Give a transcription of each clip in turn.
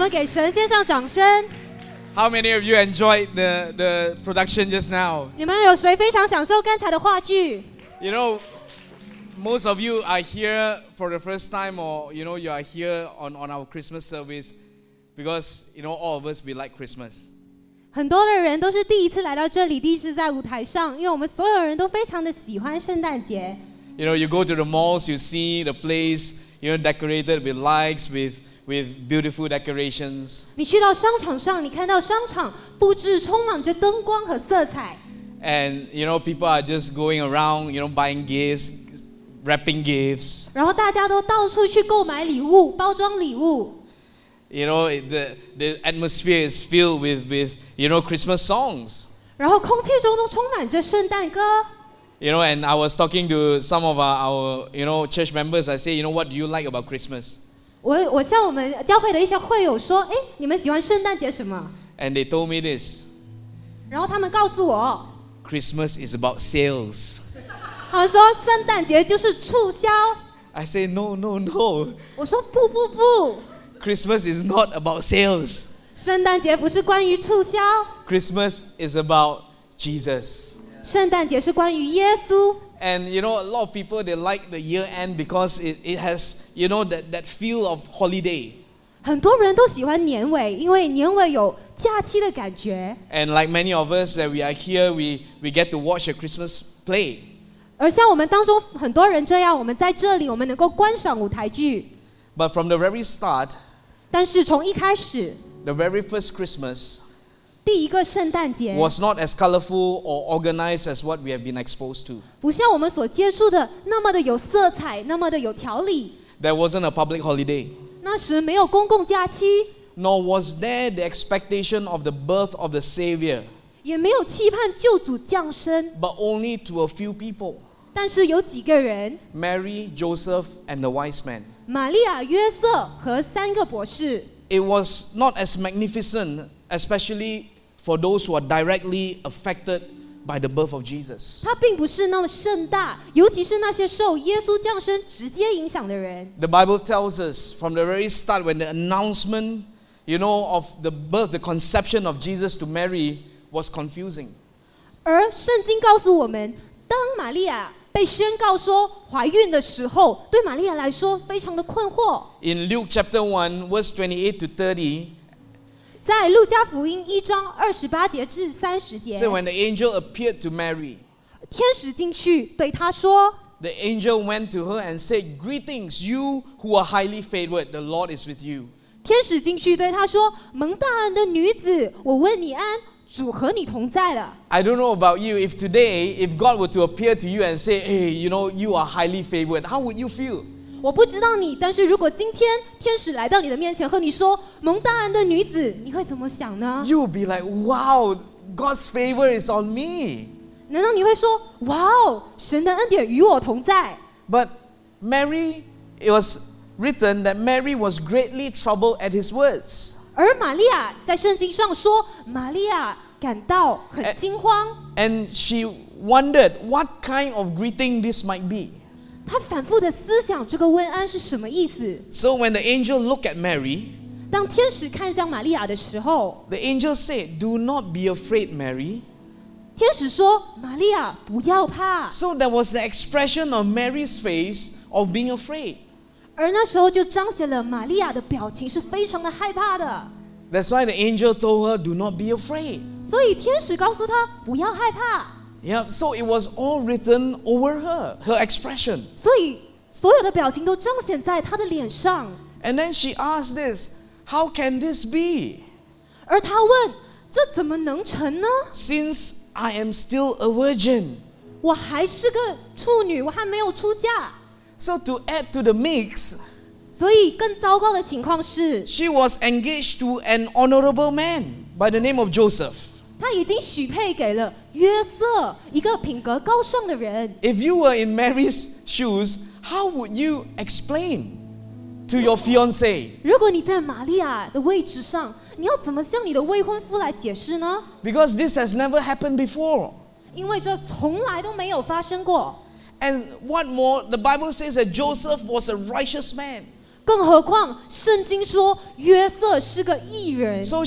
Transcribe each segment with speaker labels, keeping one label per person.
Speaker 1: 们给神献上掌声。
Speaker 2: How many of you enjoyed the, the production just now?
Speaker 1: 你们有谁非常享受刚才的话剧？
Speaker 2: You know, most of you are here for the first time, or you know, you are here on, on our Christmas service because you know all of us we like Christmas.
Speaker 1: 很多的人都是第一次来到这里，第一次在舞台上，因为我们所有人都非常的喜欢圣诞节。
Speaker 2: You know, you go to the malls, you see the place, you know, decorated with lights, with with beautiful decorations.
Speaker 1: 你去到商场上，你看到商场布置充满着灯光和色彩，
Speaker 2: And you know, people are just going around, you know, buying gifts, wrapping gifts.
Speaker 1: 然后大家都到处去购买礼物、包装礼物。
Speaker 2: You know, it- the the atmosphere is filled with with you know Christmas songs.
Speaker 1: 然后空气中都充满着圣诞歌。
Speaker 2: You know, and I was talking to some of our, our you know church members. I say, you know, what do you like about Christmas?
Speaker 1: 我我向我们教会的一些会友说：“哎，你们喜欢圣诞节什么
Speaker 2: And they told me this:
Speaker 1: 然后他们告诉我，
Speaker 2: Christmas is about sales.
Speaker 1: 他们说圣诞节就是促销。
Speaker 2: I say, no, no, no.
Speaker 1: 我说不不不，
Speaker 2: Christmas is not about sales.
Speaker 1: 圣诞节不是关于促销，
Speaker 2: Christmas is about Jesus.
Speaker 1: 圣诞节是关于耶稣。
Speaker 2: And you know, a lot of people they like the year end because it, it has you know that, that feel of holiday.
Speaker 1: 很多人都喜欢年尾，因为年尾有假期的感觉。
Speaker 2: And like many of us that we are here, we, we get to watch a Christmas play.
Speaker 1: 而像我们当中很多人这样，我们在这里，我们能够观赏舞台剧。
Speaker 2: But from the very start,
Speaker 1: 但是从一开始，
Speaker 2: the very first Christmas
Speaker 1: 第一个圣诞节
Speaker 2: was not as colorful or organized as what we have been exposed to.
Speaker 1: 不像我们所接触的那么的有色彩，那么的有条理。
Speaker 2: There wasn't a public holiday,
Speaker 1: 那时没有公共假期，
Speaker 2: nor was there the expectation of the birth of the Savior,
Speaker 1: 也没有期盼救主降生，
Speaker 2: but only to a few people
Speaker 1: 但是有几个人，
Speaker 2: Mary, Joseph, and the wise men.
Speaker 1: 玛利亚、约瑟和三个博士。
Speaker 2: It was not as magnificent, especially for those who are directly affected by the birth of Jesus.
Speaker 1: 它并不是那么盛大，尤其是那些受耶稣降生直接影响的人。
Speaker 2: The Bible tells us from the very start when the announcement, you know, of the birth, the conception of Jesus to Mary was confusing.
Speaker 1: 而圣经告诉我们，当玛利亚被宣告说怀孕的时候，对玛利亚来说非常的困惑。
Speaker 2: In Luke chapter 1, verse 28 to 30,
Speaker 1: 在路加福音一章二十八节至三十节，
Speaker 2: say when the angel appeared to Mary,
Speaker 1: 天使进去对他说
Speaker 2: the angel went to her and said, Greetings, you who are highly favored, the Lord is with you.：“
Speaker 1: 天使进去对他说，蒙大恩的女子，我问你安，主和你同在了。
Speaker 2: I don't know about you, if today, if God were to appear to you and say, Hey, you know, you are highly favored, how would you feel?
Speaker 1: 我不知道你，但是如果今天天使来到你的面前和你说蒙大恩的女子，你会怎么想呢？
Speaker 2: You would be like, Wow, God's favor is on me.
Speaker 1: 难道你会说，哇哦，神的恩典与我同在？
Speaker 2: But Mary, it was written that Mary was greatly troubled at his words.
Speaker 1: 而玛利亚在圣经上说，玛利亚感到很
Speaker 2: 哎
Speaker 1: 惊慌，
Speaker 2: And she wondered what kind of greeting this might be.
Speaker 1: 她反复的思想这个问安是什么意思。
Speaker 2: So when the angel looked at Mary,
Speaker 1: 当天使看向玛利亚的时候
Speaker 2: ，the angel said, Do not be afraid, Mary.
Speaker 1: 天使说：“玛利亚，不要怕。
Speaker 2: So there was the expression on Mary's face of being afraid. ”
Speaker 1: 而那时候就彰显了玛利亚的表情是非常的害怕的
Speaker 2: ，That's why the angel told her, Do not be afraid.
Speaker 1: 所以天使告诉她不要害怕。
Speaker 2: Yeah, so it was all written over her, her expression.
Speaker 1: 所以所有的表情都彰显在她的脸上。
Speaker 2: And then she asked this How can this be?
Speaker 1: 而她问：“这怎么能成呢？
Speaker 2: Since I am still a virgin.
Speaker 1: 我还是个处女，我还没有出嫁。
Speaker 2: So to add to the mix,
Speaker 1: ”所以更糟糕的情况是，
Speaker 2: she was engaged to an honorable man by the name of Joseph.
Speaker 1: 她已经许配给了约瑟，一个品格高尚的人。
Speaker 2: If you were in Mary's shoes, how would you explain to your fiance?
Speaker 1: 如果你在玛利亚的位置上，你要怎么向你的未婚夫来解释呢？
Speaker 2: Because this has never happened before.
Speaker 1: 因为这从来都没有发生过。
Speaker 2: And what more, the Bible says that Joseph was a righteous man.
Speaker 1: 更何况，圣经说约瑟是个义人
Speaker 2: ，So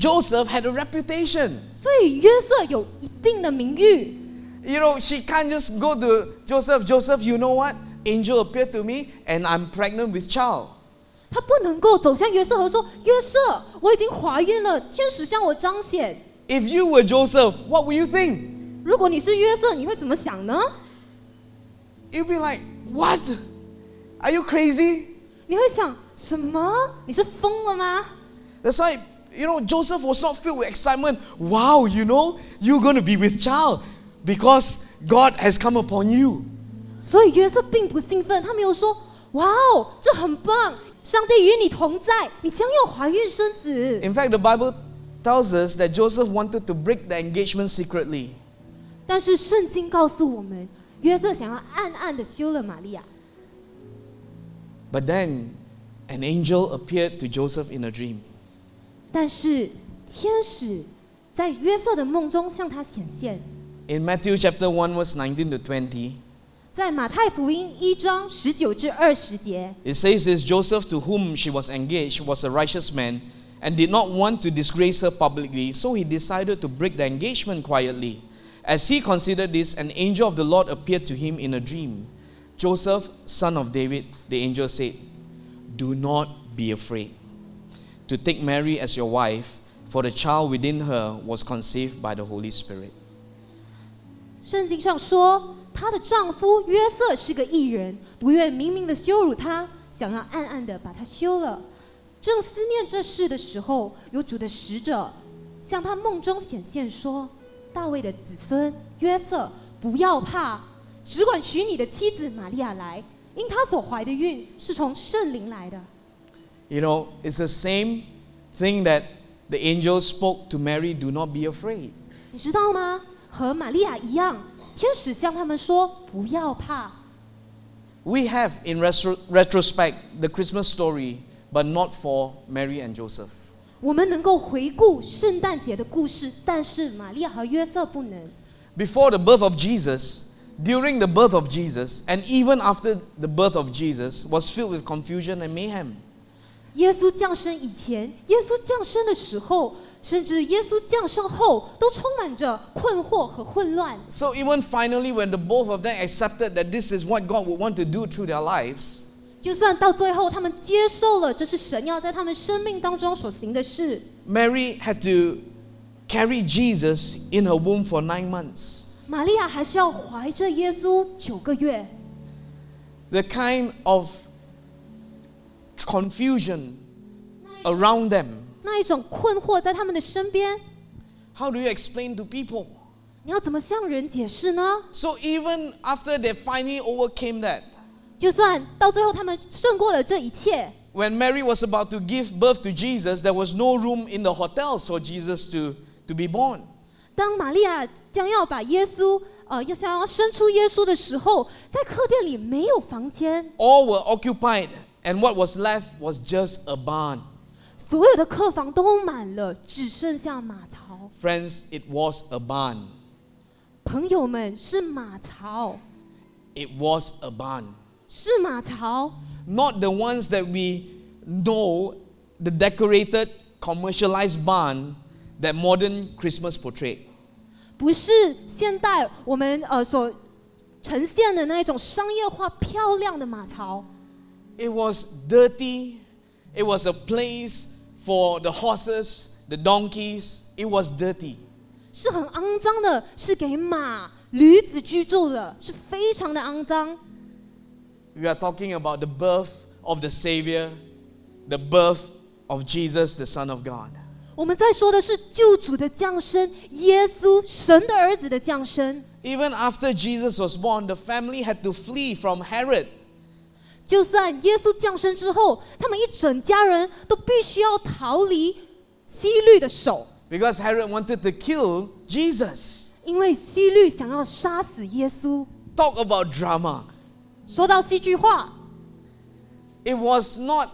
Speaker 2: Joseph had a reputation.
Speaker 1: 所以约瑟有一定的名誉。
Speaker 2: You know, she can't just go to Joseph, Joseph, you know what? Angel appeared to me and I'm pregnant with child.
Speaker 1: 他不能够走向约瑟和说：“约瑟，我已经怀孕了，天使向我彰显。
Speaker 2: If you were Joseph, what would you think? ”
Speaker 1: 如果你是约瑟，你会怎么想呢
Speaker 2: ？You'd be like, what? Are you crazy?
Speaker 1: 你会想什么？你是疯了吗？
Speaker 2: That's why, you know, Joseph was not filled with excitement. Wow, you know, you're going to be with child because God has come upon you.
Speaker 1: 所以约瑟并不兴奋，他没有说：“哇哦，这很棒，上帝与你同在，你将要怀孕生子。
Speaker 2: In fact, the Bible tells us that Joseph wanted to break the engagement secretly.
Speaker 1: ”但是圣经告诉我们，约瑟想要暗暗的休了玛利亚。
Speaker 2: But then an angel appeared to Joseph in a dream.
Speaker 1: 但是天使在约瑟的梦中向他显现，
Speaker 2: In Matthew chapter 1, verse 19 to 20,
Speaker 1: 在马太福音一章十九至二十节，
Speaker 2: it says this Joseph, to whom she was engaged, was a righteous man and did not want to disgrace her publicly, so he decided to break the engagement quietly. As he considered this, an angel of the Lord appeared to him in a dream. Joseph, son of David, the angel said, Do not be afraid to take Mary as your wife, for the child within her was conceived by the Holy Spirit.
Speaker 1: 圣经上说，她的丈夫约瑟是个义人，不愿明明的羞辱她，想要暗暗的把她休了。正思念这事的时候，有主的使者向他梦中显现说：“大卫的子孙约瑟，不要怕，只管娶你的妻子玛利亚来，因她所怀的孕是从圣灵来的。”
Speaker 2: You know, it's the same thing that the angel spoke to Mary do not be afraid.
Speaker 1: 你知道吗？和玛利亚一样，天使向他们说：“不要怕。
Speaker 2: We have, in retro- retrospect, the Christmas story, but not for Mary and Joseph.
Speaker 1: ”我们能够回顾圣诞节的故事，但是玛利亚和约瑟不能。
Speaker 2: Before the birth of Jesus, during the birth of Jesus, and even after the birth of Jesus, was filled with confusion and mayhem.
Speaker 1: 耶稣降生以前，耶稣降生的时候，甚至耶稣降生后，都充满着困惑和混乱。
Speaker 2: So even finally, when the both of them accepted that this is what God would want to do through their lives,
Speaker 1: 就算到最后，他们接受了这是神要在他们生命当中所行的事，
Speaker 2: Mary had to carry Jesus in her womb for nine months.
Speaker 1: 玛利亚还是要怀着耶稣九个月。
Speaker 2: The kind of confusion around them.
Speaker 1: 那一种困惑在他们的身边，
Speaker 2: How do you explain to people?
Speaker 1: 你要怎么向人解释呢？
Speaker 2: So even after they finally overcame that,
Speaker 1: 就算到最后他们胜过了这一切，
Speaker 2: when Mary was about to give birth to Jesus, there was no room in the hotels for Jesus to, to be born.
Speaker 1: 当玛利亚将要把耶稣呃要想要生出耶稣的时候，在客店里没有房间，
Speaker 2: All were occupied, and what was left was just a barn.
Speaker 1: 所有的客房都满了，只剩下马槽。
Speaker 2: Friends, it was a barn.
Speaker 1: 朋友们，是马槽，
Speaker 2: It was a barn.
Speaker 1: 是马槽，
Speaker 2: Not the ones that we know, the decorated, commercialized barn that modern Christmas portrayed.
Speaker 1: 不是现代我们呃所呈现的那一种商业化漂亮的马槽。
Speaker 2: It was dirty. It was a place for the horses, the donkeys. It was dirty.
Speaker 1: 是很肮脏的，是给马、驴子居住的，是非常的肮脏。
Speaker 2: We are talking about the birth of the Savior, the birth of Jesus, the Son of God.
Speaker 1: 我们在说的是救主的降生，耶稣神的儿子的降生。
Speaker 2: Even after Jesus was born, the family had to flee from Herod.
Speaker 1: 就算耶稣降生之后，他们一整家人都必须要逃离希律的手，
Speaker 2: Because Herod wanted to kill Jesus.
Speaker 1: 因为希律想要杀死耶稣。
Speaker 2: Talk about drama.
Speaker 1: 说到戏剧化，
Speaker 2: It was not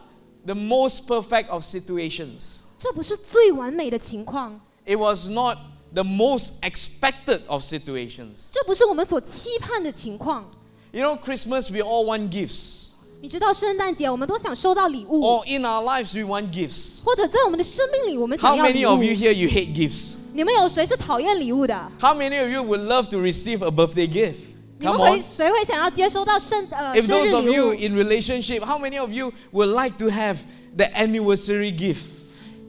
Speaker 2: the most perfect of situations.
Speaker 1: 这不是最完美的情况，
Speaker 2: It was not the most expected of situations.
Speaker 1: 这不是我们所期盼的情况。
Speaker 2: You know, Christmas, we all want gifts.
Speaker 1: 你知道圣诞节我们都想收到礼物，
Speaker 2: or in our lives we want gifts.
Speaker 1: 或者在我们的生命里我们
Speaker 2: How
Speaker 1: 想要礼
Speaker 2: many of you
Speaker 1: 物。
Speaker 2: here you hate gifts?
Speaker 1: 你们有谁是讨厌礼物的？
Speaker 2: How many of you would love to receive a birthday gift?
Speaker 1: 你们
Speaker 2: Come
Speaker 1: 会
Speaker 2: on.
Speaker 1: 谁会想要接收到圣呃
Speaker 2: If
Speaker 1: 生
Speaker 2: those
Speaker 1: 日
Speaker 2: of
Speaker 1: 礼
Speaker 2: you
Speaker 1: 物？
Speaker 2: in relationship, how many of you would like to have the anniversary gift?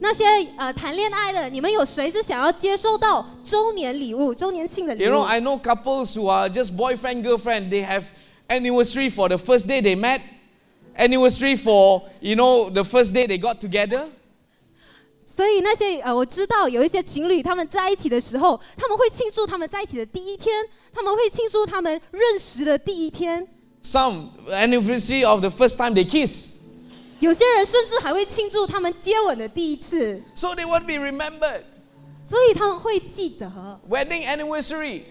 Speaker 1: 那些呃谈恋爱的，你们有谁是想要接收到周年礼物、周年庆的礼物
Speaker 2: You
Speaker 1: 物
Speaker 2: know, I know couples who are just boyfriend, girlfriend, they have anniversary for the first day they met, anniversary for, you know, the first day they got together.
Speaker 1: 所以那些呃，我知道有一些情侣他们在一起的时候，他们会庆祝他们在一起的第一天，他们会庆祝他们认识的第一天。
Speaker 2: Some anniversary of the first time they kiss.
Speaker 1: 有些人甚至还会庆祝他们接吻的第一次，
Speaker 2: So they won't be remembered.
Speaker 1: 所以他们会记得
Speaker 2: Wedding anniversary.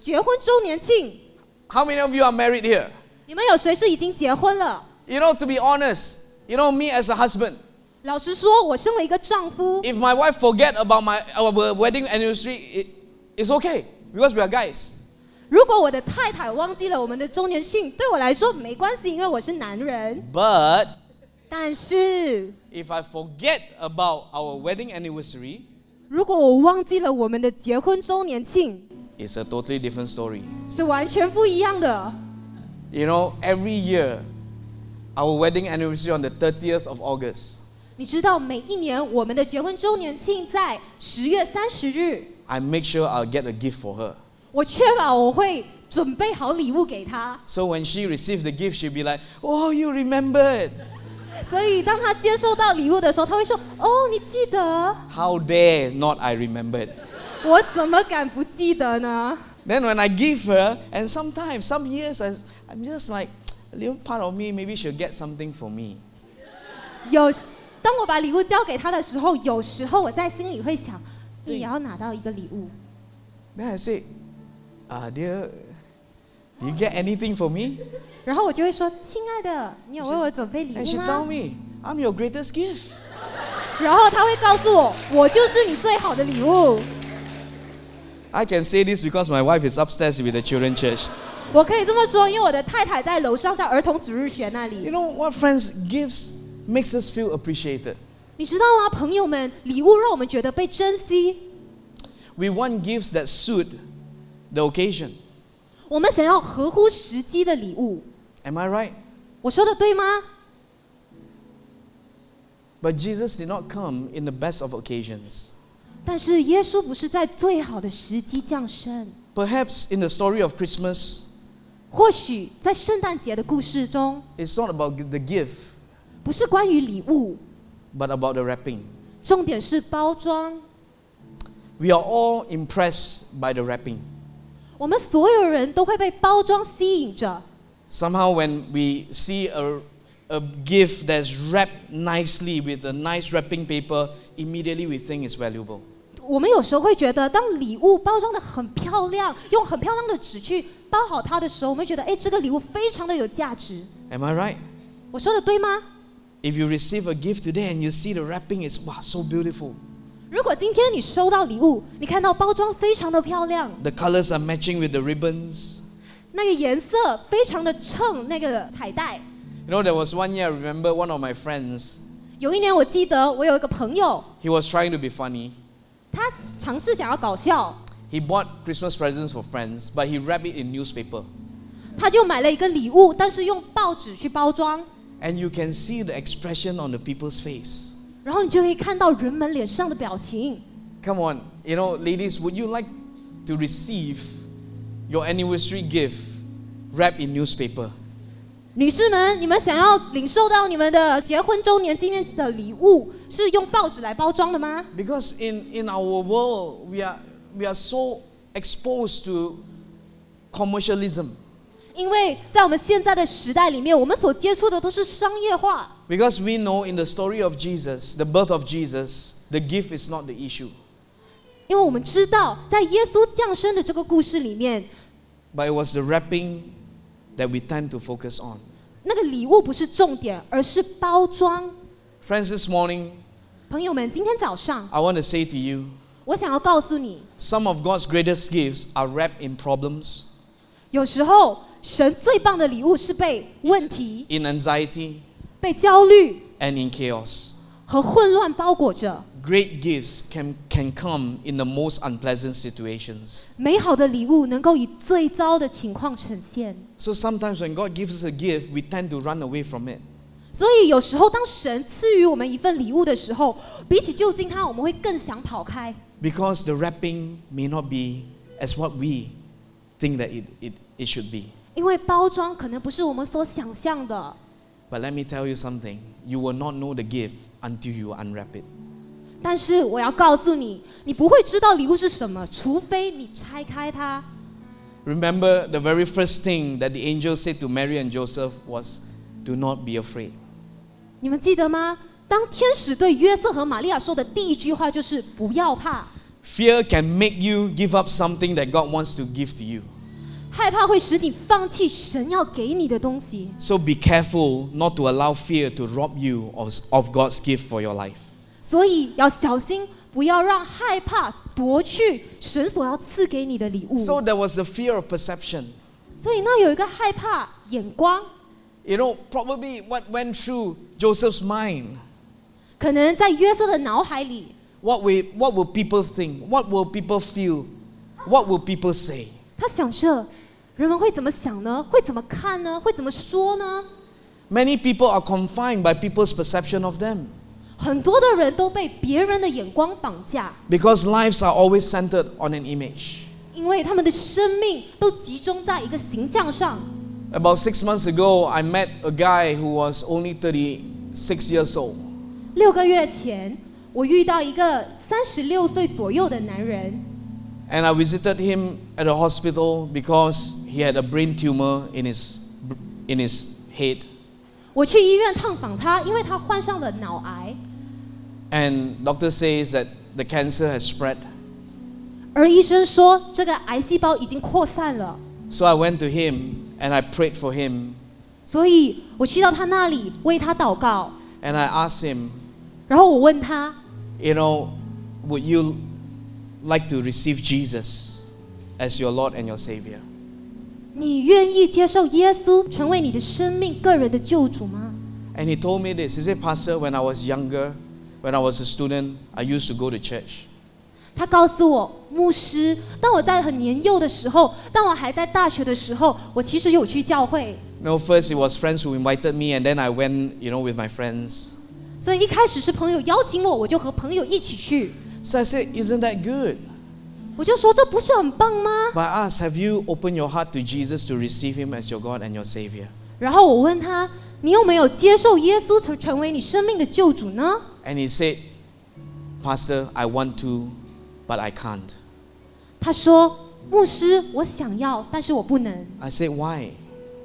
Speaker 1: 结婚周年庆。
Speaker 2: How many of you are married here?
Speaker 1: 你们有谁是已经结婚了？
Speaker 2: You know, to be honest, you know, me as a husband,
Speaker 1: 老实说，我身为一个丈夫，
Speaker 2: if my wife forget about my our wedding anniversary, it, it's okay because we are guys.
Speaker 1: 如果我的太太忘记了我们的周年庆，对我来说没关系，因为我是男人。
Speaker 2: But
Speaker 1: 但是
Speaker 2: if I forget about our wedding anniversary,
Speaker 1: 如果我忘记了我们的结婚周年庆，
Speaker 2: it's a totally different story.
Speaker 1: 是完全不一样的。
Speaker 2: You know, every year, our wedding anniversary on the 30th of August,
Speaker 1: 你知道，每一年我们的结婚周年庆在十月三十日，
Speaker 2: I make sure I'll get a gift for her.
Speaker 1: 我确保我会准备好礼物给她。
Speaker 2: So when she receives the gift, she'll be like, Oh, you remembered.
Speaker 1: 所以当他接受到礼物的时候，他会说：“哦，你记得
Speaker 2: ？How dare not I remembered?
Speaker 1: 我怎么敢不记得呢？”
Speaker 2: Then when I give her, and sometimes, some years, I, I'm just like, a little part of me, maybe she'll get something for me.
Speaker 1: 有，当我把礼物交给他的时候，有时候我在心里会想，你也要拿到一个礼物。
Speaker 2: Then I say, ah, dear, do you get anything for me?
Speaker 1: 然后我就会说：“亲爱的，你有为我准备礼
Speaker 2: And
Speaker 1: 物
Speaker 2: she told
Speaker 1: 吗
Speaker 2: me, I'm your greatest gift.？”
Speaker 1: 然后他会告诉我：“我就是你最好的礼物。
Speaker 2: I can say this because my wife is upstairs with the children church. ”
Speaker 1: 我可以这么说，因为我的太太在楼上，在儿童主日学那里
Speaker 2: You
Speaker 1: 里。
Speaker 2: know what, friends? Gifts makes us feel appreciated.
Speaker 1: 你知道吗，朋友们，礼物让我们觉得被珍惜。
Speaker 2: We want gifts that suit the occasion.
Speaker 1: 我们想要合乎时机的礼物。
Speaker 2: Am I right?
Speaker 1: 我说的对吗？
Speaker 2: But Jesus did not come in the best of occasions.
Speaker 1: 但是耶稣不是在最好的时机降生。
Speaker 2: Perhaps in the story of Christmas,
Speaker 1: 或许在圣诞节的故事中，
Speaker 2: it's not about the gift,
Speaker 1: 不是关于礼物，
Speaker 2: but about the wrapping.
Speaker 1: 重点是包装。
Speaker 2: We are all impressed by the wrapping.
Speaker 1: 我们所有人都会被包装吸引着。
Speaker 2: Somehow, when we see a, a gift that's wrapped nicely with a nice wrapping paper, immediately we think it's valuable.
Speaker 1: 我们有时候会觉得，当礼物包装的很漂亮，用很漂亮的纸去包好它的时候，我们会觉得，哎，这个礼物非常的有价值。
Speaker 2: Am I right?
Speaker 1: 我说的对吗？
Speaker 2: If you receive a gift today and you see the wrapping is wow, so beautiful.
Speaker 1: 如果今天你收到礼物，你看到包装非常的漂亮，
Speaker 2: The colors are matching with the ribbons.
Speaker 1: 那个颜色非常的衬那个彩带。
Speaker 2: You know, there was one year I remember one of my friends,
Speaker 1: 有一年我记得我有一个朋友，
Speaker 2: he was trying to be funny.
Speaker 1: 他尝试想要搞笑，
Speaker 2: He bought Christmas presents for friends, but he wrapped it in newspaper.
Speaker 1: 他就买了一个礼物，但是用报纸去包装，
Speaker 2: And you can see the expression on the people's face.
Speaker 1: 然后你就可以看到人们脸上的表情。
Speaker 2: Come on, you know, ladies, would you like to receive your anniversary gift wrapped in newspaper?
Speaker 1: 女士们，你们想要领受到你们的结婚周年纪念的礼物，是用报纸来包装的吗
Speaker 2: ？Because in, in our world, we are, we are so exposed to commercialism.
Speaker 1: 因为在我们现在的时代里面，我们所接触的都是商业化。
Speaker 2: Because we know in the story of Jesus, the birth of Jesus, the gift is not the issue,
Speaker 1: 因为我们知道，在耶稣降生的这个故事里面，
Speaker 2: but it was the wrapping that we tend to focus on.
Speaker 1: 那个礼物不是重点，而是包装。
Speaker 2: Friends, this morning,
Speaker 1: 朋友们，今天早上
Speaker 2: I want to say to you
Speaker 1: 我想要告诉你，
Speaker 2: some of God's greatest gifts are wrapped in problems,
Speaker 1: 有时候 神最棒的礼物是被问题、
Speaker 2: in anxiety,
Speaker 1: 被焦虑
Speaker 2: and in chaos.
Speaker 1: 和混乱包裹着。
Speaker 2: Great gifts can, can come in the most unpleasant situations.
Speaker 1: 美好的礼物能够以最糟的情况呈现。
Speaker 2: So sometimes when God gives us a gift, we tend to run away from it.
Speaker 1: 所以有时候，当神赐予我们一份礼物的时候，比起就近它，我们会更想跑开，
Speaker 2: Because the wrapping may not be as what we think that it, it, it should be.
Speaker 1: 因为包装可能不是我们所想象的。
Speaker 2: But let me tell you something you will not know the gift until you unwrap it.
Speaker 1: 但是我要告诉你，你不会知道礼物是什么，除非你拆开它。
Speaker 2: Remember, the very first thing that the angel said to Mary and Joseph was, Do not be afraid.
Speaker 1: 你们记得吗？当天使对约瑟和玛利亚说的第一句话就是“不要怕
Speaker 2: Fear can make you give up something that God wants to give to you. ”，
Speaker 1: 害怕会使你放弃神要给你的东西。
Speaker 2: So be careful not to allow fear to rob you of, of God's gift for your life.
Speaker 1: 所以要小心，不要让害怕夺去神所要赐给你的礼物。
Speaker 2: So there was the fear of perception.
Speaker 1: 所以那有一个害怕眼光，
Speaker 2: You know, probably what went through Joseph's mind.
Speaker 1: 可能在约瑟的脑海里，
Speaker 2: What will, what will people think? What will people feel? What will people say?
Speaker 1: 他想着 人们会怎么想呢？会怎么看呢？会怎么说呢
Speaker 2: ？Many people are confined by people's perception of them
Speaker 1: 很多的人都被别人的眼光绑架
Speaker 2: ，because lives are always centered on an image.
Speaker 1: 因为他们的生命都集中在一个形象上。
Speaker 2: About six months ago, I met a guy who was only 36 years old.
Speaker 1: 六个月前，我遇到一个三十六岁左右的男人，
Speaker 2: And I visited him at a hospital because he had a brain tumor in his, in his head.
Speaker 1: 我去医院探访他，因为他患上了脑癌，
Speaker 2: And doctor says that the cancer has spread.
Speaker 1: 而医生说这个癌细胞已经扩散了。
Speaker 2: So I went to him and I prayed for him
Speaker 1: 所以我去到他那里为他祷告，
Speaker 2: and I asked him,
Speaker 1: 然后我问他，
Speaker 2: you know, would you like to receive Jesus as your Lord and your Savior?
Speaker 1: 你愿意接受耶稣成为你的生命个人的救主吗
Speaker 2: ？And he told me this. He said, Pastor, when I was younger, when I was a student, I used to go to church.
Speaker 1: 他告诉我，牧师，当我在很年幼的时候，当我还在大学的时候，我其实有去教会。
Speaker 2: No, first it was friends who invited me, and then I went, you know, with my friends.
Speaker 1: 所以一开始是朋友邀请我，我就和朋友一起去。
Speaker 2: So I said, Isn't that good?
Speaker 1: 我就说这不是很棒吗？
Speaker 2: But I asked, Have you opened your heart to Jesus to receive him as your God and your Savior?
Speaker 1: 然后我问他，你有没有接受耶稣成成为你生命的救主呢？
Speaker 2: And he said, Pastor, I want to, but I can't.
Speaker 1: 他说，牧师，我想要，但是我不能。
Speaker 2: I said, Why?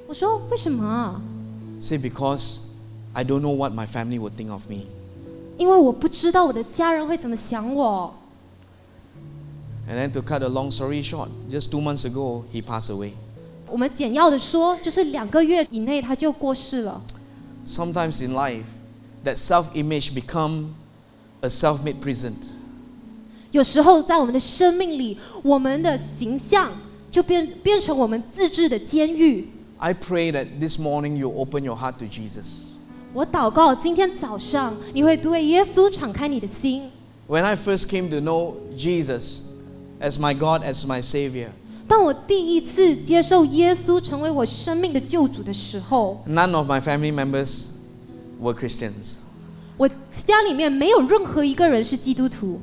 Speaker 1: 我说为什么啊？
Speaker 2: He said, Because I don't know what my family would think of me.
Speaker 1: 因为我不知道我的家人会怎么想我。
Speaker 2: And then to cut a long story short, just two months ago, he passed away.
Speaker 1: 我们简要的说，就是两个月以内他就过世了。
Speaker 2: Sometimes in life, that self-image become a self-made prison.
Speaker 1: 有时候在我们的生命里，我们的形象就变变成我们自制的监狱。
Speaker 2: I pray that this morning you open your heart to Jesus.
Speaker 1: 我祷告，今天早上你会对耶稣敞开你的心。
Speaker 2: When I first came to know Jesus as my God, as my Savior,
Speaker 1: 当我第一次接受耶稣成为我生命的救主的时候，
Speaker 2: none of my family members were Christians.
Speaker 1: 我家里面没有任何一个人是基督徒。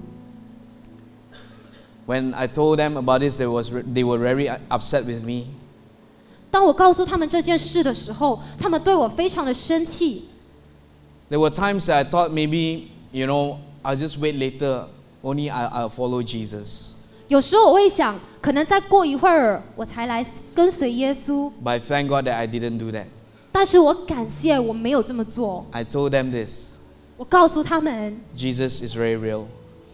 Speaker 2: When I told them about this, they, was, they were very upset with me.
Speaker 1: 当我告诉他们这件事的时候，他们对我非常的生气。
Speaker 2: There were times that I thought maybe, you know, I'll just wait later, only I, I'll follow Jesus.
Speaker 1: 有时候我会想，可能再过一会儿我才来跟随耶稣，
Speaker 2: But thank God that I didn't do that.
Speaker 1: 但是我感谢我没有这么做。
Speaker 2: I told them this
Speaker 1: 我告诉他们，
Speaker 2: Jesus is very real.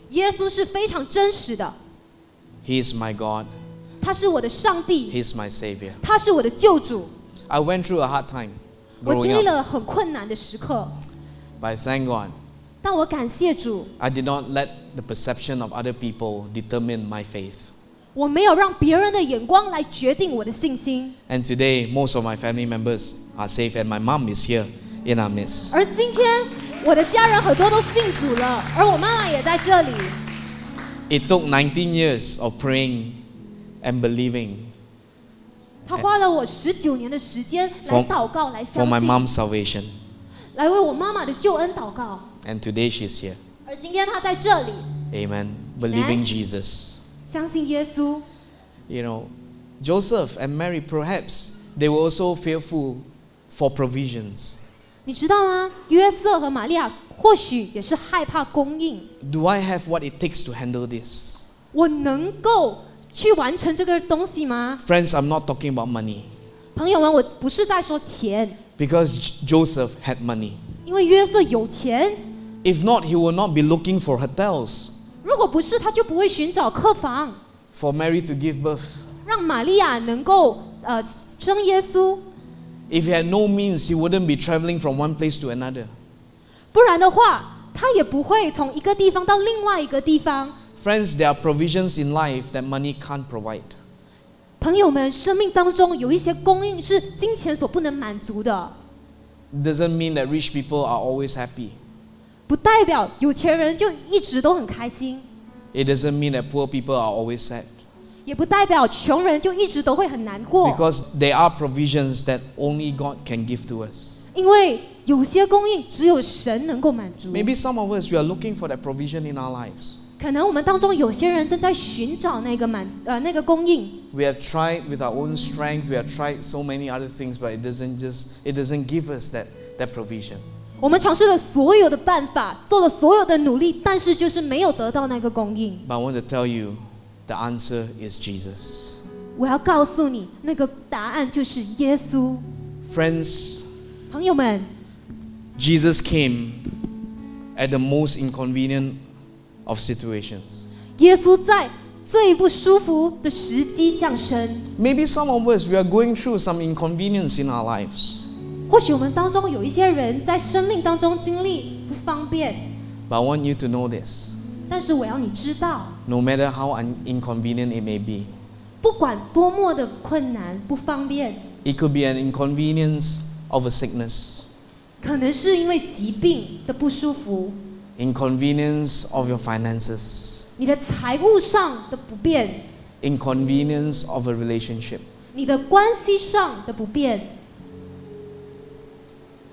Speaker 1: 耶稣是非常真实的，
Speaker 2: He is my God.
Speaker 1: 他是我的上帝，
Speaker 2: He's my Savior.
Speaker 1: 他是我的救主。
Speaker 2: I went through a hard time
Speaker 1: 我
Speaker 2: growing
Speaker 1: 经历
Speaker 2: up.
Speaker 1: 了很困难的时刻，
Speaker 2: But thank God,
Speaker 1: 但我感谢主，
Speaker 2: I did not let the perception of other people determine my faith.
Speaker 1: 我没有让别人的眼光来决定我的信心。
Speaker 2: And today, most of my family members are safe, and my mom is here in our midst.
Speaker 1: 而今天，我的家人很多都信主了，而我妈妈也在这里。
Speaker 2: It took 19 years of praying and believing
Speaker 1: 她花了我十九年的时间来
Speaker 2: For-
Speaker 1: 祷告，来
Speaker 2: for
Speaker 1: 相
Speaker 2: my
Speaker 1: 信，
Speaker 2: mom's salvation.
Speaker 1: 来为我妈妈的救恩祷告。
Speaker 2: And today she's here.
Speaker 1: 而今天她在这里，
Speaker 2: Amen. Believing
Speaker 1: Amen.
Speaker 2: Jesus.
Speaker 1: 相信耶稣。
Speaker 2: You know, Joseph and Mary, perhaps they were also fearful for provisions.
Speaker 1: 你知道吗？约瑟和玛利亚或许也是害怕供应。
Speaker 2: Do I have what it takes to handle this?
Speaker 1: 我能够去完成这个东西吗？
Speaker 2: Friends, I'm not talking about money
Speaker 1: 朋友们，我不是在说钱，
Speaker 2: because J- Joseph had money.
Speaker 1: 因为约瑟有钱。
Speaker 2: If not, he will not be looking for hotels
Speaker 1: 如果不是，他就不会寻找客房，
Speaker 2: for Mary to give birth.
Speaker 1: 让玛利亚能够呃生耶稣。
Speaker 2: If he had no means, he wouldn't be traveling from one place to another.
Speaker 1: 不然的话，他也不会从一个地方到另外一个地方。
Speaker 2: Friends, there are provisions in life that money can't provide.
Speaker 1: 朋友们，生命当中有一些供应是金钱所不能满足的，
Speaker 2: Doesn't mean that rich people are always happy.
Speaker 1: 不代表有钱人就一直都很开心，
Speaker 2: It doesn't mean that poor people are always sad.
Speaker 1: 也不代表穷人就一直都会很难过。
Speaker 2: Because there are provisions that only God can give to us.
Speaker 1: 因为有些供应只有神能够满足。
Speaker 2: Maybe some of us, we are looking for that provision in our lives.
Speaker 1: 可能我们当中有些人正在寻找那个满呃那个供应，
Speaker 2: We have tried with our own strength, we have tried so many other things, but it doesn't just, it doesn't give us that, that provision.
Speaker 1: 我们尝试了所有的办法，做了所有的努力，但是就是没有得到那个供应。
Speaker 2: But I want to tell you, the answer is Jesus.
Speaker 1: 我要告诉你，那个答案就是耶稣。
Speaker 2: Friends,
Speaker 1: 朋友们，
Speaker 2: Jesus came at the most inconvenient of situations.
Speaker 1: 耶稣在最不舒服的时机降生。
Speaker 2: Maybe some of us, we are going through some inconvenience in our lives.
Speaker 1: 或许我们当中有一些人在生命当中经历不方便，
Speaker 2: But I want you to know this.
Speaker 1: 但是我要你知道，
Speaker 2: No matter how un- inconvenient it may be,
Speaker 1: 不管多么的困难不方便，
Speaker 2: it could be an inconvenience of a sickness,
Speaker 1: 可能是因为疾病的不舒服，
Speaker 2: inconvenience of your finances,
Speaker 1: 你的财务上的不便，
Speaker 2: inconvenience of a relationship,
Speaker 1: 你的关系上的不便，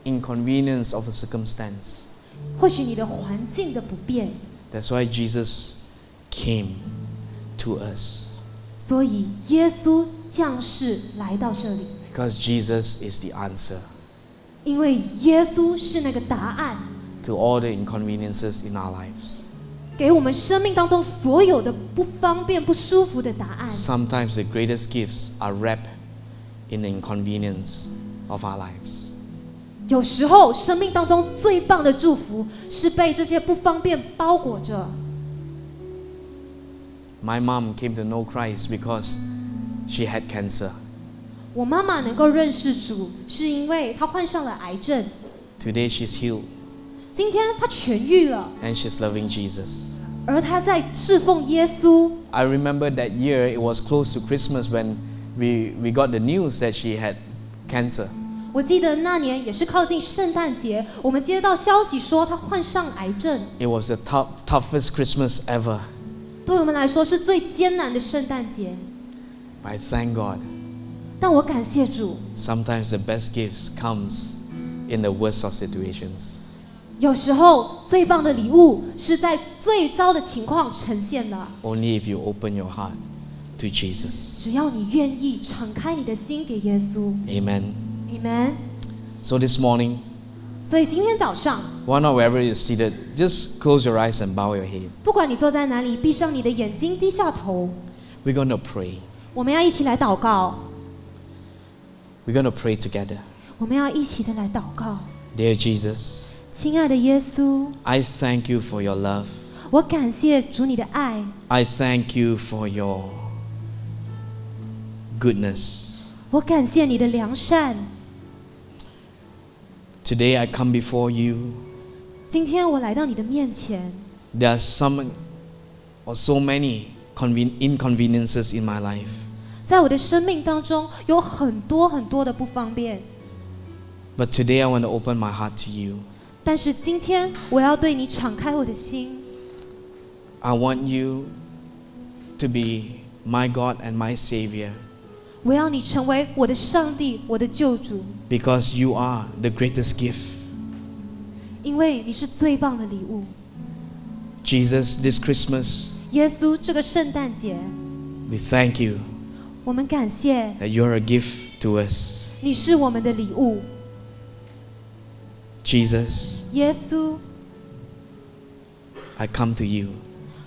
Speaker 2: inconvenience of a circumstance.
Speaker 1: 或许你的环境的不便，
Speaker 2: That's why Jesus came to us.
Speaker 1: 所以耶稣降世来到这里，
Speaker 2: Because Jesus is the answer
Speaker 1: 因为耶稣是那个答案，
Speaker 2: to all the inconveniences in our lives.
Speaker 1: 给我们生命当中所有的不方便、不舒服的答案。
Speaker 2: Sometimes the greatest gifts are wrapped in the inconvenience of our lives.
Speaker 1: 有时候，生命当中最棒的祝福是被这些不方便包裹着。
Speaker 2: My mom came to know Christ because she had cancer.
Speaker 1: 我妈妈能够认识主，是因为她患上了癌症。
Speaker 2: Today she's healed
Speaker 1: 今天她痊愈了，
Speaker 2: and she's loving Jesus.
Speaker 1: 而她在侍奉耶稣。
Speaker 2: I remember that year, it was close to Christmas when we, we got the news that she had cancer.
Speaker 1: 我记得那年也是靠近圣诞节，我们接到消息说她患上癌症，
Speaker 2: It was the tough, toughest Christmas ever.
Speaker 1: 对我们来说是最艰难的圣诞节。
Speaker 2: But I thank God.
Speaker 1: 但我感谢主，
Speaker 2: Sometimes the best gifts comes in the worst of situations.
Speaker 1: 有时候最棒的礼物是在最糟的情况呈现的。
Speaker 2: Only if you open your heart to Jesus.
Speaker 1: 只要你愿意敞开你的心给耶稣
Speaker 2: Amen.
Speaker 1: ，Amen。
Speaker 2: So this morning,
Speaker 1: 所以今天早上，
Speaker 2: why not wherever you're seated, just close your eyes and bow your head.
Speaker 1: 不管你坐在哪里，闭上你的眼睛，低下头，
Speaker 2: We're going to pray.
Speaker 1: 我们要一起来祷告，
Speaker 2: We're going to pray together.
Speaker 1: 我们要一起的来祷告。
Speaker 2: Dear Jesus,
Speaker 1: 亲爱的耶稣，
Speaker 2: I thank you for your love.
Speaker 1: 我感谢主你的爱，
Speaker 2: I thank you for your goodness.
Speaker 1: 我感谢你的良善。
Speaker 2: Today I come before you.
Speaker 1: 今天我来到你的面前，
Speaker 2: There are some or so many conven- inconveniences in my life.
Speaker 1: 在我的生命当中有很多很多的不方便，
Speaker 2: But today I want to open my heart to you.
Speaker 1: 但是今天我要对你敞开我的心，
Speaker 2: I want you to be my God and my Savior
Speaker 1: 我要你成为我的上帝，我的救主，
Speaker 2: because you are the greatest gift.
Speaker 1: 因为你是最棒的礼物。
Speaker 2: Jesus, this Christmas,
Speaker 1: 耶稣，这个圣诞节，
Speaker 2: we thank you
Speaker 1: 我们感谢
Speaker 2: that you're a gift to us.
Speaker 1: 你是我们的礼物，
Speaker 2: Jesus,
Speaker 1: 耶稣，
Speaker 2: I come to you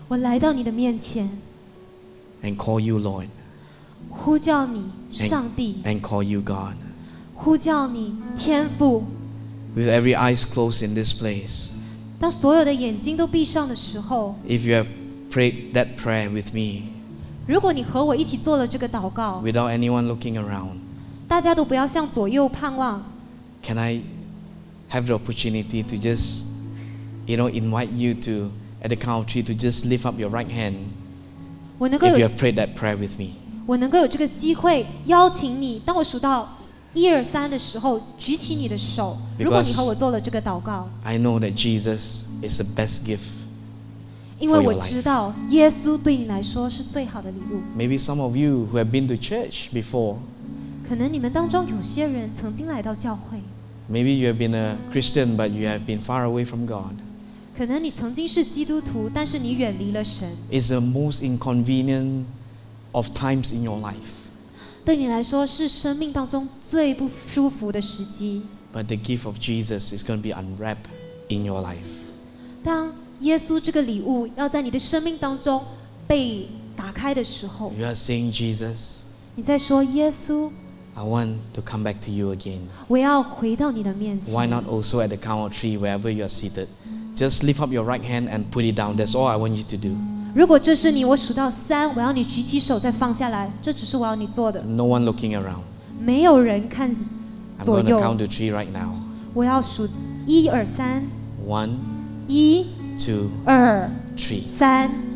Speaker 1: 我来到你的面前，
Speaker 2: and call you Lord
Speaker 1: 呼叫你上帝，
Speaker 2: and call you God.
Speaker 1: 呼叫你天父。
Speaker 2: With every eyes closed in this place,
Speaker 1: 当所有的眼睛都闭上的时候，
Speaker 2: if you have prayed that prayer with me
Speaker 1: 如果你和我一起做了这个祷告，
Speaker 2: without anyone looking around,
Speaker 1: 大家都不要向左右盼望。
Speaker 2: can I have the opportunity to just, you know, invite you to, at the count of three, to just lift up your right hand
Speaker 1: 我能够
Speaker 2: if you
Speaker 1: 有
Speaker 2: have prayed that prayer with me?
Speaker 1: 我能够有这个机会邀请你，当我数到一二三的时候，举起你的手。如果你和我做了这个祷告，
Speaker 2: I know that Jesus is the best gift.
Speaker 1: 因为
Speaker 2: for
Speaker 1: 我
Speaker 2: your life
Speaker 1: 知道耶稣对你来说是最好的礼物。
Speaker 2: Maybe some of you who have been to church before,
Speaker 1: 可能你们当中有些人曾经来到教会，
Speaker 2: maybe you have been a Christian but you have been far away from God.
Speaker 1: 可能你曾经是基督徒，但是你远离了神。
Speaker 2: It's the most inconvenient of times in your life.
Speaker 1: 对你来说是生命当中最不舒服的时机。
Speaker 2: But the gift of Jesus is going to be unwrapped in your life.
Speaker 1: 当耶稣这个礼物要在你的生命当中被打开的时候，
Speaker 2: You are saying, Jesus,
Speaker 1: 你在说耶稣，
Speaker 2: I want to come back to you again.
Speaker 1: 我要回到你的面前。
Speaker 2: Why not also at the count of three, wherever you are seated? Just lift up your right hand and put it down. That's all I want you to do.
Speaker 1: 如果这是你，我数到三，我要你举起手再放下来，这只是我要你做的，
Speaker 2: No one looking around.
Speaker 1: 没有人看
Speaker 2: I'm
Speaker 1: 左
Speaker 2: going to
Speaker 1: 右。
Speaker 2: count to three right now.
Speaker 1: 我要数一二三，
Speaker 2: One,
Speaker 1: 一
Speaker 2: two,
Speaker 1: 二
Speaker 2: three.
Speaker 1: 三。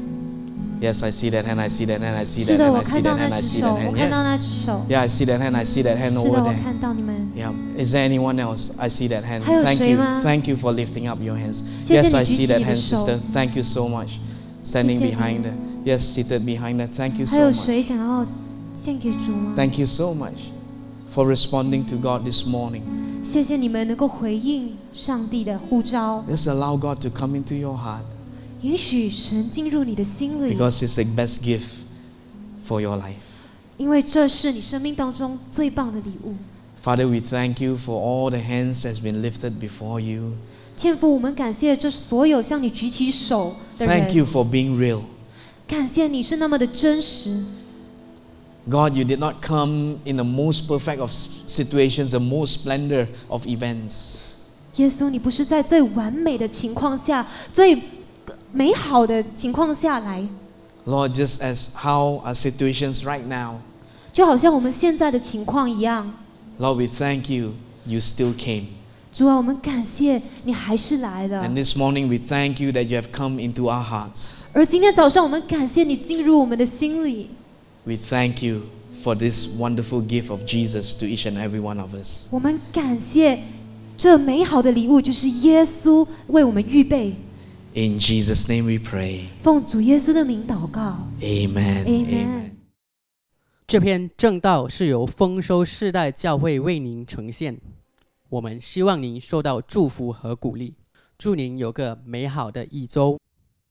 Speaker 2: Yes, I see that hand. I see that hand. I see
Speaker 1: 是
Speaker 2: that
Speaker 1: 的，
Speaker 2: hand.
Speaker 1: 我
Speaker 2: I see
Speaker 1: 看到
Speaker 2: that
Speaker 1: 那
Speaker 2: hand. I
Speaker 1: 只
Speaker 2: see
Speaker 1: 手，
Speaker 2: that
Speaker 1: 我
Speaker 2: hand.
Speaker 1: 看到
Speaker 2: Yes.
Speaker 1: 那只手。
Speaker 2: Yeah, I see that hand. I see that hand
Speaker 1: 是
Speaker 2: over
Speaker 1: 的，我
Speaker 2: there.
Speaker 1: 看到你们。
Speaker 2: Yeah. Is there anyone else? I see that hand.
Speaker 1: 还有
Speaker 2: Thank
Speaker 1: 谁
Speaker 2: you.
Speaker 1: 吗？
Speaker 2: Thank you for lifting up your hands.
Speaker 1: 谢谢
Speaker 2: Yes,
Speaker 1: 你
Speaker 2: I
Speaker 1: 举
Speaker 2: see
Speaker 1: 起
Speaker 2: that
Speaker 1: 你的
Speaker 2: hand,
Speaker 1: 手。
Speaker 2: sister. Thank you so much. Standing
Speaker 1: 谢谢你。
Speaker 2: behind her. Yes, seated behind her. Thank you
Speaker 1: 还
Speaker 2: so
Speaker 1: 有
Speaker 2: much.
Speaker 1: 谁想要献给主吗？
Speaker 2: Thank you so much for responding to God this morning.
Speaker 1: 谢谢你们能够回应上帝的呼召，
Speaker 2: Just allow God to come into your heart
Speaker 1: 允许神进入你的心里，
Speaker 2: because it's the best gift for your life.
Speaker 1: 因为这是你生命当中最棒的礼物。
Speaker 2: Father, we thank you for all the hands that's been lifted before you.
Speaker 1: 天父，我们感谢这所有向你举起手的
Speaker 2: Thank you
Speaker 1: 人，
Speaker 2: for being real.
Speaker 1: 感谢你是那么的真实。
Speaker 2: God, you did not come in the most perfect of s- situations, the most splendor of events.
Speaker 1: 耶稣，你不是在最完美的情况下、最 美好的情况下来，
Speaker 2: Lord, just as how our situations right now,
Speaker 1: 就好像我们现在的情况一样。
Speaker 2: Lord, we thank you, you still came.
Speaker 1: 主啊，我们感谢你还是来了
Speaker 2: And。this morning, we thank you that you have come into our hearts.
Speaker 1: 而今天早上，我们感谢你进入我们的心里。
Speaker 2: We thank you for this wonderful gift of Jesus to each and every one of us.
Speaker 1: 我们感谢这美好的礼物，就是耶稣为我们预备。
Speaker 2: In Jesus' name we pray.
Speaker 1: 奉主耶稣的名祷告 Amen.，Amen。
Speaker 3: 这篇正道是由丰收世代教会为您呈现，我们希望您受到祝福和鼓励，祝您有个美好的一周。